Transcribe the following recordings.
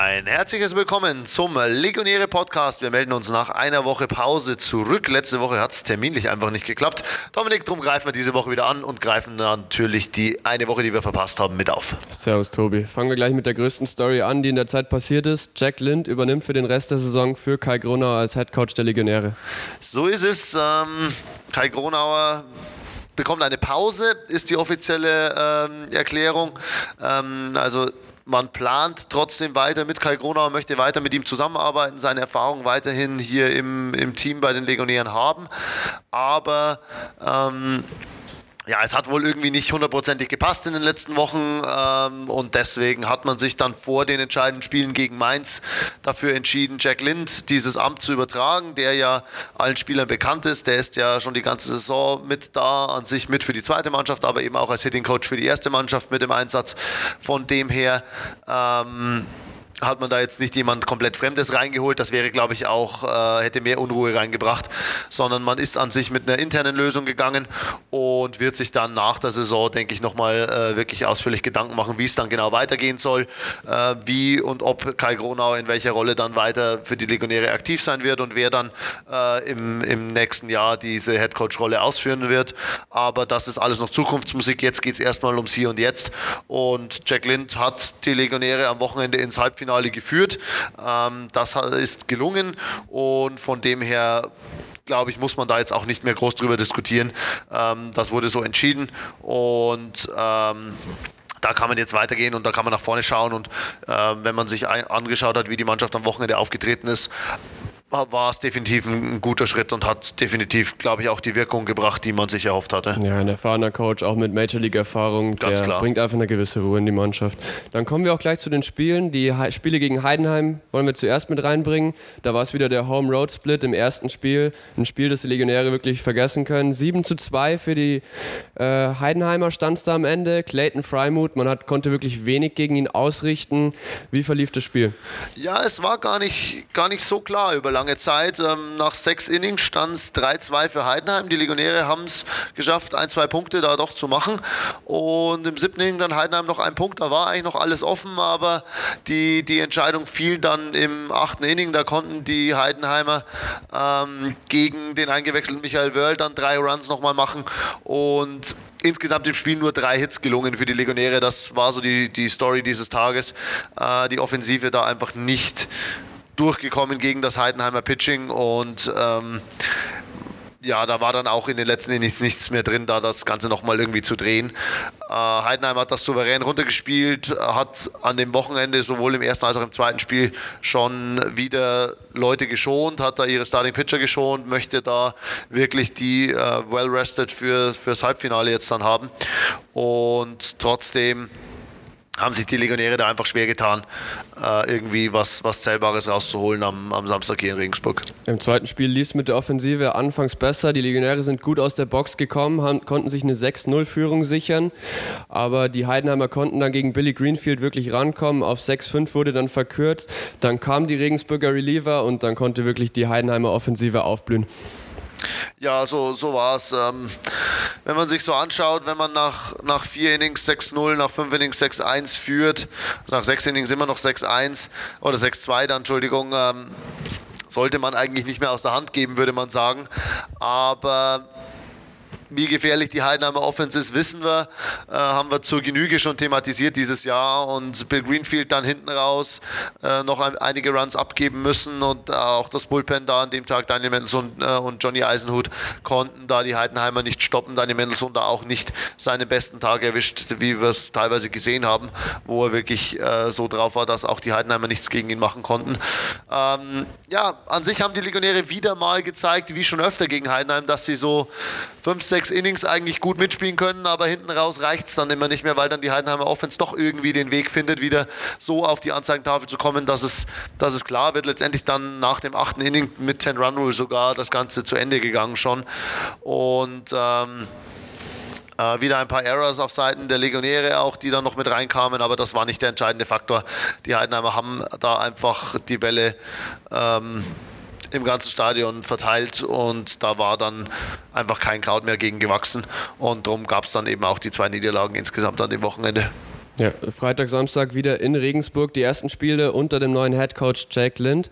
Ein herzliches Willkommen zum Legionäre Podcast. Wir melden uns nach einer Woche Pause zurück. Letzte Woche hat es terminlich einfach nicht geklappt. Dominik, darum greifen wir diese Woche wieder an und greifen natürlich die eine Woche, die wir verpasst haben, mit auf. Servus Tobi. Fangen wir gleich mit der größten Story an, die in der Zeit passiert ist. Jack Lind übernimmt für den Rest der Saison für Kai Gronauer als Head Coach der Legionäre. So ist es. Ähm, Kai Gronauer bekommt eine Pause, ist die offizielle ähm, Erklärung. Ähm, also man plant trotzdem weiter mit Kai Gronauer, möchte weiter mit ihm zusammenarbeiten, seine Erfahrungen weiterhin hier im, im Team bei den Legionären haben. Aber ähm, ja, es hat wohl irgendwie nicht hundertprozentig gepasst in den letzten Wochen ähm, und deswegen hat man sich dann vor den entscheidenden Spielen gegen Mainz dafür entschieden, Jack Lind dieses Amt zu übertragen, der ja allen Spielern bekannt ist. Der ist ja schon die ganze Saison mit da, an sich mit für die zweite Mannschaft, aber eben auch als Hitting Coach für die erste Mannschaft mit im Einsatz. Von dem her ähm, hat man da jetzt nicht jemand komplett Fremdes reingeholt. Das wäre, glaube ich, auch, äh, hätte mehr Unruhe reingebracht, sondern man ist an sich mit einer internen Lösung gegangen und wird sich dann nach der Saison, denke ich, nochmal äh, wirklich ausführlich Gedanken machen, wie es dann genau weitergehen soll, äh, wie und ob Kai Gronau in welcher Rolle dann weiter für die Legionäre aktiv sein wird und wer dann äh, im, im nächsten Jahr diese Headcoach-Rolle ausführen wird. Aber das ist alles noch Zukunftsmusik. Jetzt geht es erstmal ums Hier und Jetzt. Und Jack Lind hat die Legionäre am Wochenende ins Halbfinale Halbfinale geführt. Ähm, das ist gelungen und von dem her glaube ich, muss man da jetzt auch nicht mehr groß drüber diskutieren. Ähm, das wurde so entschieden und ähm, da kann man jetzt weitergehen und da kann man nach vorne schauen. Und äh, wenn man sich angeschaut hat, wie die Mannschaft am Wochenende aufgetreten ist, war es definitiv ein guter Schritt und hat definitiv, glaube ich, auch die Wirkung gebracht, die man sich erhofft hatte. Ja, ein erfahrener Coach, auch mit Major League-Erfahrung, der klar. bringt einfach eine gewisse Ruhe in die Mannschaft. Dann kommen wir auch gleich zu den Spielen. Die Spiele gegen Heidenheim wollen wir zuerst mit reinbringen. Da war es wieder der Home-Road-Split im ersten Spiel. Ein Spiel, das die Legionäre wirklich vergessen können. 7 zu 2 für die äh, Heidenheimer stand es da am Ende. Clayton Freimuth, man hat, konnte wirklich wenig gegen ihn ausrichten. Wie verlief das Spiel? Ja, es war gar nicht, gar nicht so klar über lange Zeit. Ähm, nach sechs Innings stand es 3-2 für Heidenheim. Die Legionäre haben es geschafft, ein, zwei Punkte da doch zu machen. Und im siebten Inning dann Heidenheim noch ein Punkt. Da war eigentlich noch alles offen, aber die, die Entscheidung fiel dann im achten Inning. Da konnten die Heidenheimer ähm, gegen den eingewechselten Michael Wörl dann drei Runs nochmal machen. Und insgesamt im Spiel nur drei Hits gelungen für die Legionäre. Das war so die, die Story dieses Tages. Äh, die Offensive da einfach nicht durchgekommen gegen das Heidenheimer Pitching und ähm, ja, da war dann auch in den letzten Innings nichts mehr drin, da das Ganze nochmal irgendwie zu drehen. Äh, Heidenheim hat das souverän runtergespielt, hat an dem Wochenende sowohl im ersten als auch im zweiten Spiel schon wieder Leute geschont, hat da ihre Starting Pitcher geschont, möchte da wirklich die äh, well rested für, fürs Halbfinale jetzt dann haben. Und trotzdem haben sich die Legionäre da einfach schwer getan, äh, irgendwie was, was Zählbares rauszuholen am, am Samstag hier in Regensburg. Im zweiten Spiel lief es mit der Offensive anfangs besser. Die Legionäre sind gut aus der Box gekommen, haben, konnten sich eine 6-0-Führung sichern. Aber die Heidenheimer konnten dann gegen Billy Greenfield wirklich rankommen. Auf 6-5 wurde dann verkürzt. Dann kamen die Regensburger Reliever und dann konnte wirklich die Heidenheimer Offensive aufblühen. Ja, so, so war es. Ähm, wenn man sich so anschaut, wenn man nach, nach vier Innings 6-0, nach fünf Innings 6-1 führt, nach sechs Innings immer noch 6-1 oder 6-2 dann, Entschuldigung, ähm, sollte man eigentlich nicht mehr aus der Hand geben, würde man sagen. Aber wie gefährlich die Heidenheimer Offense ist, wissen wir. Äh, haben wir zur Genüge schon thematisiert dieses Jahr. Und Bill Greenfield dann hinten raus äh, noch ein, einige Runs abgeben müssen. Und äh, auch das Bullpen da an dem Tag, Daniel Mendelssohn äh, und Johnny Eisenhut konnten da die Heidenheimer nicht stoppen. Daniel Mendelssohn da auch nicht seine besten Tage erwischt, wie wir es teilweise gesehen haben, wo er wirklich äh, so drauf war, dass auch die Heidenheimer nichts gegen ihn machen konnten. Ähm, ja, an sich haben die Legionäre wieder mal gezeigt, wie schon öfter gegen Heidenheim, dass sie so fünf, sechs Innings eigentlich gut mitspielen können, aber hinten raus reicht es dann immer nicht mehr, weil dann die Heidenheimer Offense doch irgendwie den Weg findet, wieder so auf die Anzeigentafel zu kommen, dass es, dass es klar wird. Letztendlich dann nach dem achten Inning mit 10 Run Rule sogar das Ganze zu Ende gegangen schon. Und ähm, äh, wieder ein paar Errors auf Seiten der Legionäre auch, die dann noch mit reinkamen, aber das war nicht der entscheidende Faktor. Die Heidenheimer haben da einfach die Bälle ähm, im ganzen Stadion verteilt und da war dann einfach kein Kraut mehr gegen gewachsen und darum gab es dann eben auch die zwei Niederlagen insgesamt an dem Wochenende. Ja, Freitag, Samstag wieder in Regensburg. Die ersten Spiele unter dem neuen Headcoach Jack Lind.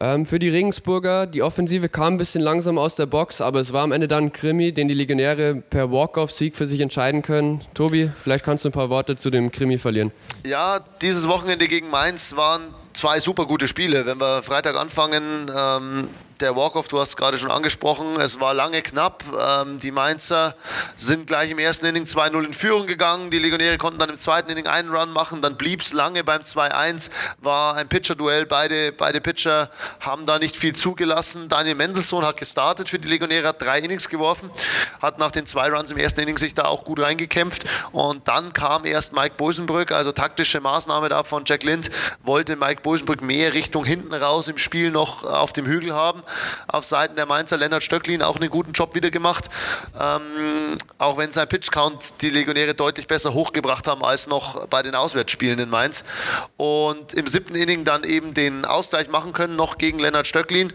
Ähm, für die Regensburger, die Offensive kam ein bisschen langsam aus der Box, aber es war am Ende dann ein Krimi, den die Legionäre per Walk-Off-Sieg für sich entscheiden können. Tobi, vielleicht kannst du ein paar Worte zu dem Krimi verlieren. Ja, dieses Wochenende gegen Mainz waren zwei super gute Spiele. Wenn wir Freitag anfangen, ähm, der Walk-Off, du hast es gerade schon angesprochen, es war lange knapp. Ähm, die Mainzer sind gleich im ersten Inning 2-0 in Führung gegangen. Die Legionäre konnten dann im zweiten Inning einen Run machen. Dann blieb es lange beim 2-1. War ein Pitcher-Duell. Beide, beide Pitcher haben da nicht viel zugelassen. Daniel Mendelssohn hat gestartet für die Legionäre, hat drei Innings geworfen, hat nach den zwei Runs im ersten Inning sich da auch gut reingekämpft. Und dann kam erst Mike Bosenbrück, also taktische Maßnahme da von Jack Lind, wollte Mike Bosenbrück mehr Richtung hinten raus im Spiel noch auf dem Hügel haben auf Seiten der Mainzer. Lennart Stöcklin auch einen guten Job wieder gemacht. Ähm, auch wenn sein Pitch-Count die Legionäre deutlich besser hochgebracht haben als noch bei den Auswärtsspielen in Mainz. Und im siebten Inning dann eben den Ausgleich machen können, noch gegen Lennart Stöcklin.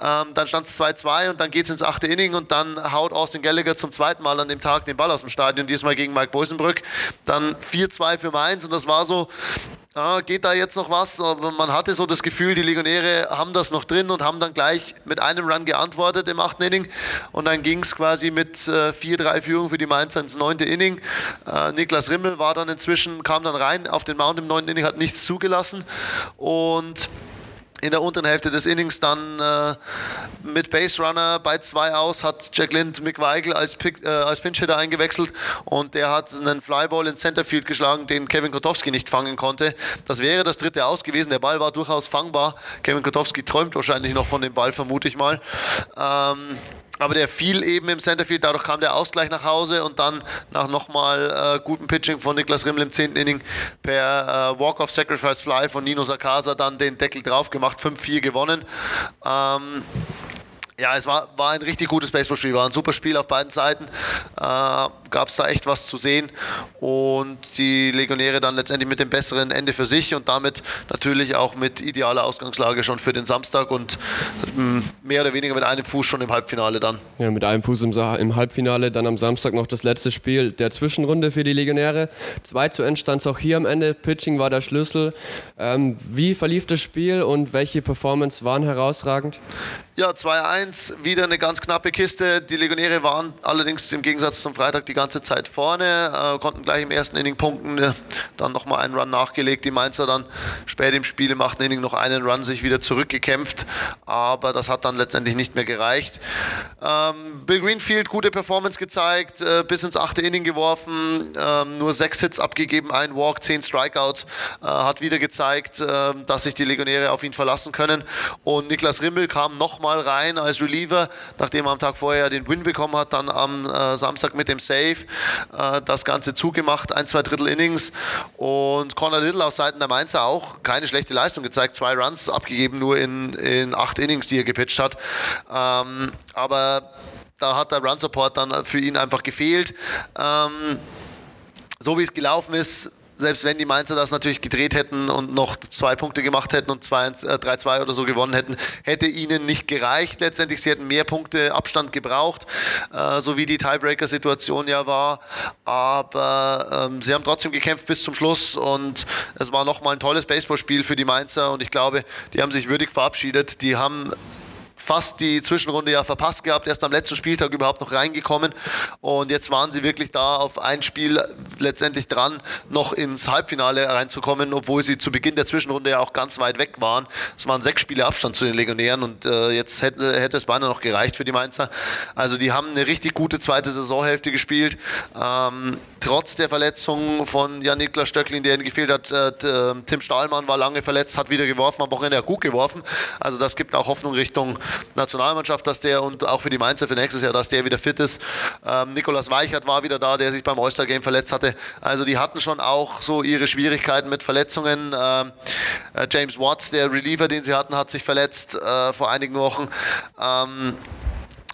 Ähm, dann stand es 2-2 und dann geht es ins achte Inning und dann haut Austin Gallagher zum zweiten Mal an dem Tag den Ball aus dem Stadion, diesmal gegen Mike Bosenbrück. Dann 4-2 für Mainz und das war so ja, geht da jetzt noch was? Aber man hatte so das Gefühl, die Legionäre haben das noch drin und haben dann gleich mit einem Run geantwortet im achten Inning. Und dann ging es quasi mit 4-3 äh, Führung für die Mainzer ins neunte Inning. Äh, Niklas Rimmel war dann inzwischen, kam dann rein auf den Mount im neunten Inning, hat nichts zugelassen. Und in der unteren Hälfte des Innings dann äh, mit Base Runner bei zwei aus hat Jack Lind Mick Weigel als, Pick, äh, als Pinch-Hitter eingewechselt und der hat einen Flyball ins Centerfield geschlagen, den Kevin Kotowski nicht fangen konnte. Das wäre das dritte Aus gewesen. Der Ball war durchaus fangbar. Kevin Kotowski träumt wahrscheinlich noch von dem Ball, vermute ich mal. Ähm, aber der fiel eben im Centerfield, dadurch kam der Ausgleich nach Hause und dann nach nochmal äh, gutem Pitching von Niklas Rimmel im 10. Inning per äh, Walk-of-Sacrifice Fly von Nino Sakasa dann den Deckel drauf gemacht, 5-4 gewonnen. Ähm, ja, es war, war ein richtig gutes Baseballspiel, war ein super Spiel auf beiden Seiten. Äh, Gab es da echt was zu sehen und die Legionäre dann letztendlich mit dem besseren Ende für sich und damit natürlich auch mit idealer Ausgangslage schon für den Samstag und ähm, mehr oder weniger mit einem Fuß schon im Halbfinale dann. Ja, mit einem Fuß im, im Halbfinale, dann am Samstag noch das letzte Spiel der Zwischenrunde für die Legionäre. 2 zu End stand es auch hier am Ende. Pitching war der Schlüssel. Ähm, wie verlief das Spiel und welche Performance waren herausragend? Ja, 2-1, wieder eine ganz knappe Kiste. Die Legionäre waren allerdings im Gegensatz zum Freitag die ganze Zeit vorne, äh, konnten gleich im ersten Inning punkten, dann nochmal einen Run nachgelegt. Die Mainzer dann spät im Spiel im achten Inning noch einen Run sich wieder zurückgekämpft, aber das hat dann letztendlich nicht mehr gereicht. Ähm, Bill Greenfield, gute Performance gezeigt, äh, bis ins achte Inning geworfen, ähm, nur sechs Hits abgegeben, ein Walk, zehn Strikeouts, äh, hat wieder gezeigt, äh, dass sich die Legionäre auf ihn verlassen können. Und Niklas Rimmel kam nochmal rein als Reliever, nachdem er am Tag vorher den Win bekommen hat, dann am äh, Samstag mit dem Save äh, das Ganze zugemacht, ein, zwei Drittel Innings und Conor Little auf Seiten der Mainzer auch keine schlechte Leistung gezeigt, zwei Runs abgegeben, nur in, in acht Innings, die er gepitcht hat. Ähm, aber da hat der Run Support dann für ihn einfach gefehlt. Ähm, so wie es gelaufen ist, selbst wenn die Mainzer das natürlich gedreht hätten und noch zwei Punkte gemacht hätten und 3-2 äh, oder so gewonnen hätten, hätte ihnen nicht gereicht. Letztendlich, sie hätten mehr Punkte Abstand gebraucht, äh, so wie die Tiebreaker-Situation ja war. Aber ähm, sie haben trotzdem gekämpft bis zum Schluss und es war nochmal ein tolles Baseballspiel für die Mainzer und ich glaube, die haben sich würdig verabschiedet. Die haben fast die Zwischenrunde ja verpasst gehabt, erst am letzten Spieltag überhaupt noch reingekommen und jetzt waren sie wirklich da auf ein Spiel letztendlich dran, noch ins Halbfinale reinzukommen, obwohl sie zu Beginn der Zwischenrunde ja auch ganz weit weg waren. Es waren sechs Spiele Abstand zu den Legionären und äh, jetzt hätte, hätte es beinahe noch gereicht für die Mainzer. Also die haben eine richtig gute zweite Saisonhälfte gespielt. Ähm, trotz der Verletzung von Jan-Niklas Stöcklin, der ihnen gefehlt hat. Äh, Tim Stahlmann war lange verletzt, hat wieder geworfen, am Wochenende gut geworfen. Also das gibt auch Hoffnung Richtung Nationalmannschaft, dass der und auch für die Mainzer für nächstes Jahr, dass der wieder fit ist. Ähm, Nikolas Weichert war wieder da, der sich beim All-Star-Game verletzt hatte. Also die hatten schon auch so ihre Schwierigkeiten mit Verletzungen. Ähm, äh, James Watts, der Reliever, den sie hatten, hat sich verletzt äh, vor einigen Wochen. Ähm,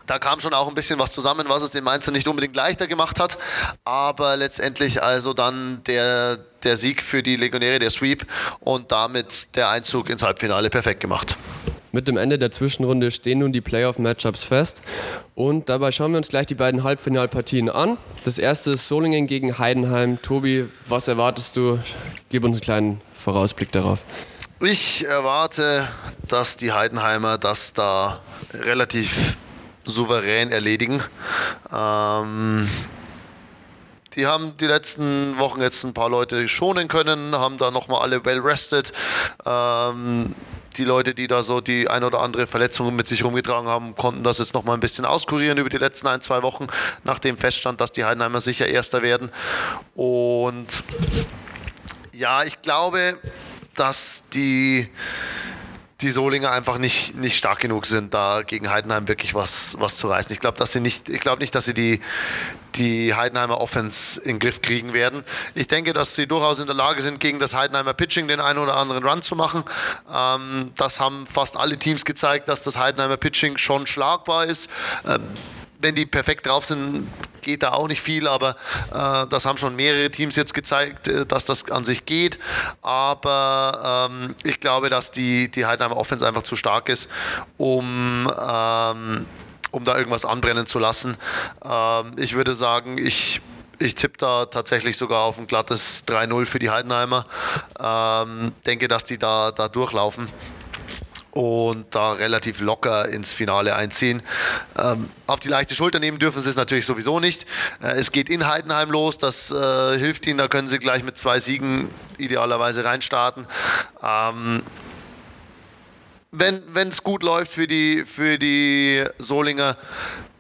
da kam schon auch ein bisschen was zusammen, was es den Mainzer nicht unbedingt leichter gemacht hat. Aber letztendlich also dann der, der Sieg für die Legionäre, der Sweep und damit der Einzug ins Halbfinale perfekt gemacht. Mit dem Ende der Zwischenrunde stehen nun die Playoff-Matchups fest. Und dabei schauen wir uns gleich die beiden Halbfinalpartien an. Das erste ist Solingen gegen Heidenheim. Tobi, was erwartest du? Gib uns einen kleinen Vorausblick darauf. Ich erwarte, dass die Heidenheimer das da relativ souverän erledigen. Ähm, die haben die letzten Wochen jetzt ein paar Leute schonen können, haben da nochmal alle well rested. Ähm, die Leute, die da so die ein oder andere Verletzung mit sich rumgetragen haben, konnten das jetzt noch mal ein bisschen auskurieren über die letzten ein, zwei Wochen, nachdem feststand, dass die Heidenheimer sicher Erster werden. Und ja, ich glaube, dass die die Solinger einfach nicht, nicht stark genug sind, da gegen Heidenheim wirklich was, was zu reißen. Ich glaube, dass sie nicht, ich glaube nicht, dass sie die, die Heidenheimer Offense in den Griff kriegen werden. Ich denke, dass sie durchaus in der Lage sind, gegen das Heidenheimer Pitching den einen oder anderen Run zu machen. Ähm, das haben fast alle Teams gezeigt, dass das Heidenheimer Pitching schon schlagbar ist. Ähm, wenn die perfekt drauf sind, geht da auch nicht viel, aber äh, das haben schon mehrere Teams jetzt gezeigt, äh, dass das an sich geht. Aber ähm, ich glaube, dass die, die Heidenheimer Offense einfach zu stark ist, um ähm, um da irgendwas anbrennen zu lassen. Ähm, ich würde sagen, ich, ich tippe da tatsächlich sogar auf ein glattes 3-0 für die Heidenheimer. Ähm, denke, dass die da, da durchlaufen und da relativ locker ins Finale einziehen. Ähm, auf die leichte Schulter nehmen dürfen sie es natürlich sowieso nicht. Äh, es geht in Heidenheim los, das äh, hilft ihnen, da können sie gleich mit zwei Siegen idealerweise reinstarten. Ähm, wenn es gut läuft für die, für die Solinger,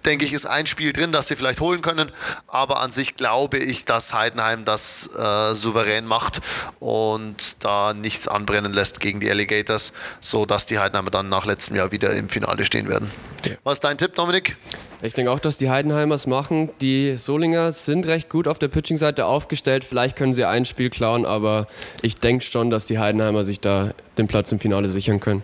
denke ich, ist ein Spiel drin, das sie vielleicht holen können. Aber an sich glaube ich, dass Heidenheim das äh, souverän macht und da nichts anbrennen lässt gegen die Alligators, sodass die Heidenheimer dann nach letztem Jahr wieder im Finale stehen werden. Ja. Was ist dein Tipp, Dominik? Ich denke auch, dass die Heidenheimers machen. Die Solinger sind recht gut auf der Pitching-Seite aufgestellt. Vielleicht können sie ein Spiel klauen, aber ich denke schon, dass die Heidenheimer sich da den Platz im Finale sichern können.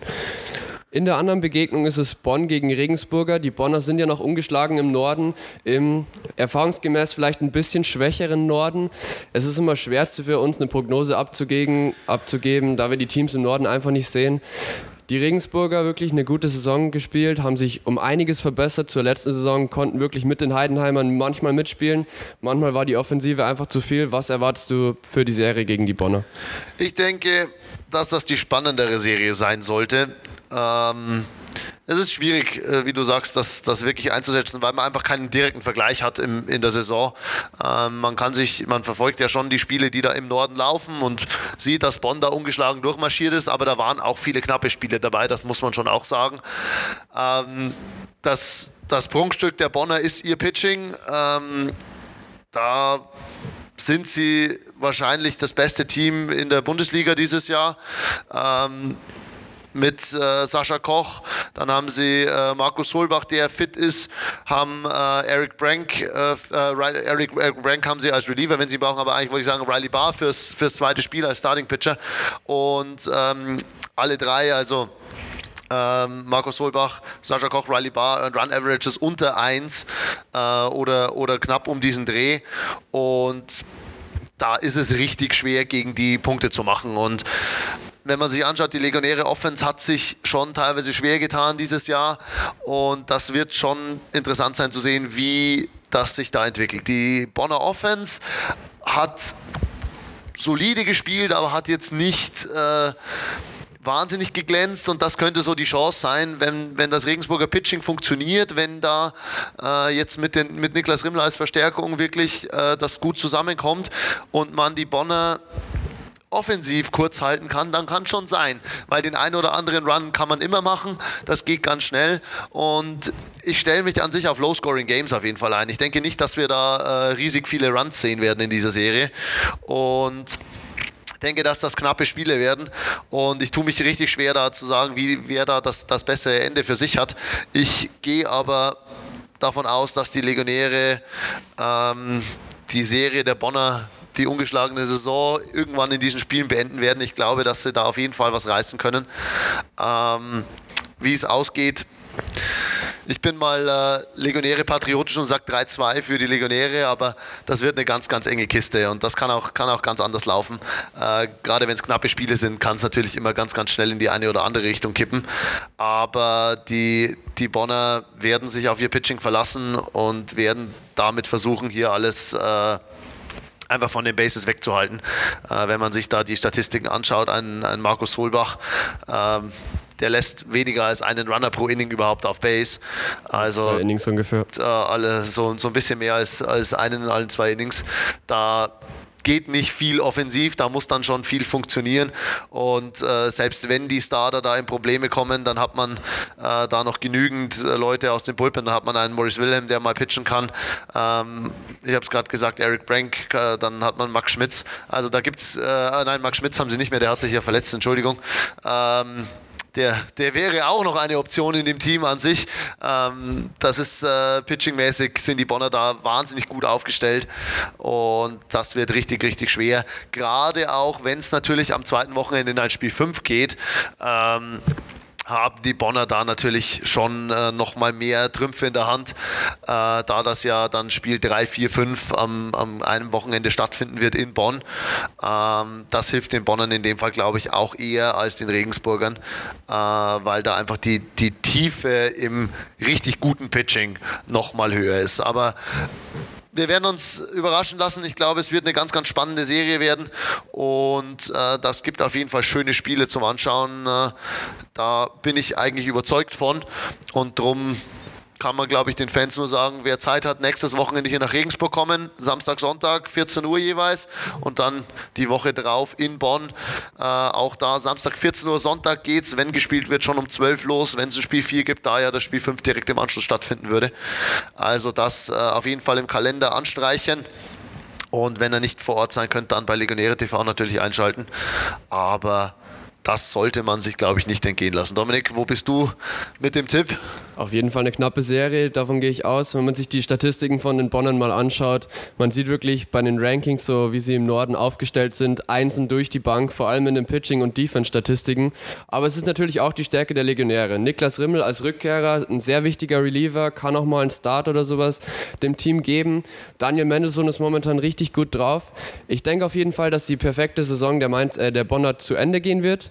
In der anderen Begegnung ist es Bonn gegen Regensburger. Die Bonner sind ja noch ungeschlagen im Norden, im erfahrungsgemäß vielleicht ein bisschen schwächeren Norden. Es ist immer schwer für uns eine Prognose abzugeben, abzugeben, da wir die Teams im Norden einfach nicht sehen. Die Regensburger wirklich eine gute Saison gespielt, haben sich um einiges verbessert zur letzten Saison, konnten wirklich mit den Heidenheimern manchmal mitspielen. Manchmal war die Offensive einfach zu viel. Was erwartest du für die Serie gegen die Bonner? Ich denke, dass das die spannendere Serie sein sollte. Ähm es ist schwierig, äh, wie du sagst, das, das wirklich einzusetzen, weil man einfach keinen direkten Vergleich hat im, in der Saison. Ähm, man kann sich, man verfolgt ja schon die Spiele, die da im Norden laufen und sieht, dass Bonn da ungeschlagen durchmarschiert ist, aber da waren auch viele knappe Spiele dabei, das muss man schon auch sagen. Ähm, das, das Prunkstück der Bonner ist ihr Pitching. Ähm, da sind sie wahrscheinlich das beste Team in der Bundesliga dieses Jahr. Ähm, mit äh, Sascha Koch. Dann haben sie äh, Markus Solbach, der fit ist, haben äh, Eric Brank, äh, äh, Eric, Eric Brank haben sie als Reliever, wenn sie brauchen, aber eigentlich wollte ich sagen Riley Barr fürs, fürs zweite Spiel als Starting Pitcher. Und ähm, alle drei, also ähm, Markus Solbach, Sascha Koch, Riley Barr, Run Averages unter 1 äh, oder, oder knapp um diesen Dreh. Und da ist es richtig schwer, gegen die Punkte zu machen. Und wenn man sich anschaut, die Legionäre Offense hat sich schon teilweise schwer getan dieses Jahr und das wird schon interessant sein zu sehen, wie das sich da entwickelt. Die Bonner Offense hat solide gespielt, aber hat jetzt nicht äh, wahnsinnig geglänzt und das könnte so die Chance sein, wenn, wenn das Regensburger Pitching funktioniert, wenn da äh, jetzt mit, den, mit Niklas Rimmler als Verstärkung wirklich äh, das gut zusammenkommt und man die Bonner offensiv kurz halten kann, dann kann schon sein, weil den einen oder anderen Run kann man immer machen, das geht ganz schnell und ich stelle mich an sich auf Low-Scoring-Games auf jeden Fall ein. Ich denke nicht, dass wir da äh, riesig viele Runs sehen werden in dieser Serie und denke, dass das knappe Spiele werden und ich tue mich richtig schwer da zu sagen, wie, wer da das, das bessere Ende für sich hat. Ich gehe aber davon aus, dass die Legionäre ähm, die Serie der Bonner die ungeschlagene Saison irgendwann in diesen Spielen beenden werden. Ich glaube, dass sie da auf jeden Fall was reißen können. Ähm, wie es ausgeht, Ich bin mal äh, Legionäre patriotisch und sage 3-2 für die Legionäre, aber das wird eine ganz, ganz enge Kiste und das kann auch, kann auch ganz anders laufen. Äh, Gerade wenn es knappe Spiele sind, kann es natürlich immer ganz, ganz schnell in die eine oder andere Richtung kippen. Aber die, die Bonner werden sich auf ihr Pitching verlassen und werden damit versuchen, hier alles äh, einfach von den Bases wegzuhalten. Äh, wenn man sich da die Statistiken anschaut, ein, ein Markus Holbach, ähm, der lässt weniger als einen Runner pro Inning überhaupt auf Base. Also zwei Innings ungefähr. Äh, alle so, so ein bisschen mehr als, als einen in allen zwei Innings. Da geht nicht viel offensiv, da muss dann schon viel funktionieren. Und äh, selbst wenn die Starter da in Probleme kommen, dann hat man äh, da noch genügend äh, Leute aus dem Pulpen. Dann hat man einen Maurice Wilhelm, der mal pitchen kann. Ähm, ich habe es gerade gesagt, Eric Brank, äh, dann hat man Max Schmitz. Also da gibt es, äh, nein, Max Schmitz haben sie nicht mehr, der hat sich ja verletzt, Entschuldigung. Ähm, der, der wäre auch noch eine Option in dem Team an sich. Ähm, das ist äh, pitchingmäßig, sind die Bonner da wahnsinnig gut aufgestellt und das wird richtig, richtig schwer. Gerade auch, wenn es natürlich am zweiten Wochenende in ein Spiel 5 geht. Ähm, haben die Bonner da natürlich schon äh, nochmal mehr Trümpfe in der Hand, äh, da das ja dann Spiel 3, 4, 5 am, am einem Wochenende stattfinden wird in Bonn. Ähm, das hilft den Bonnern in dem Fall, glaube ich, auch eher als den Regensburgern, äh, weil da einfach die, die Tiefe im richtig guten Pitching nochmal höher ist. Aber wir werden uns überraschen lassen. Ich glaube, es wird eine ganz, ganz spannende Serie werden und äh, das gibt auf jeden Fall schöne Spiele zum Anschauen. Äh, da bin ich eigentlich überzeugt von und darum kann man, glaube ich, den Fans nur sagen, wer Zeit hat, nächstes Wochenende hier nach Regensburg kommen, Samstag, Sonntag, 14 Uhr jeweils und dann die Woche drauf in Bonn. Äh, auch da Samstag, 14 Uhr, Sonntag geht's, wenn gespielt wird, schon um 12 los, wenn es ein Spiel 4 gibt, da ja das Spiel 5 direkt im Anschluss stattfinden würde. Also das äh, auf jeden Fall im Kalender anstreichen. Und wenn er nicht vor Ort sein könnte, dann bei Legionäre TV natürlich einschalten. Aber das sollte man sich, glaube ich, nicht entgehen lassen. Dominik, wo bist du mit dem Tipp? Auf jeden Fall eine knappe Serie, davon gehe ich aus. Wenn man sich die Statistiken von den Bonnern mal anschaut, man sieht wirklich bei den Rankings, so wie sie im Norden aufgestellt sind, Einsen durch die Bank, vor allem in den Pitching- und Defense-Statistiken. Aber es ist natürlich auch die Stärke der Legionäre. Niklas Rimmel als Rückkehrer, ein sehr wichtiger Reliever, kann auch mal einen Start oder sowas dem Team geben. Daniel Mendelssohn ist momentan richtig gut drauf. Ich denke auf jeden Fall, dass die perfekte Saison der, Mainz, äh, der Bonner zu Ende gehen wird.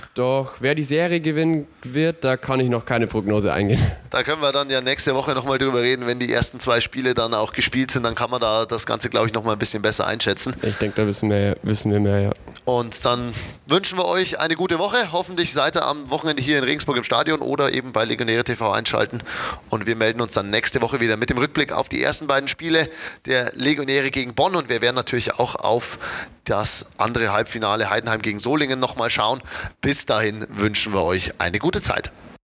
Doch wer die Serie gewinnen wird, da kann ich noch keine Prognose eingehen. Da können wir dann ja nächste Woche nochmal drüber reden, wenn die ersten zwei Spiele dann auch gespielt sind, dann kann man da das Ganze, glaube ich, nochmal ein bisschen besser einschätzen. Ich denke, da wissen wir, wissen wir mehr, ja. Und dann wünschen wir euch eine gute Woche. Hoffentlich seid ihr am Wochenende hier in Regensburg im Stadion oder eben bei Legionäre TV einschalten. Und wir melden uns dann nächste Woche wieder mit dem Rückblick auf die ersten beiden Spiele der Legionäre gegen Bonn. Und wir werden natürlich auch auf das andere Halbfinale Heidenheim gegen Solingen nochmal schauen. Bis dahin wünschen wir euch eine gute Zeit.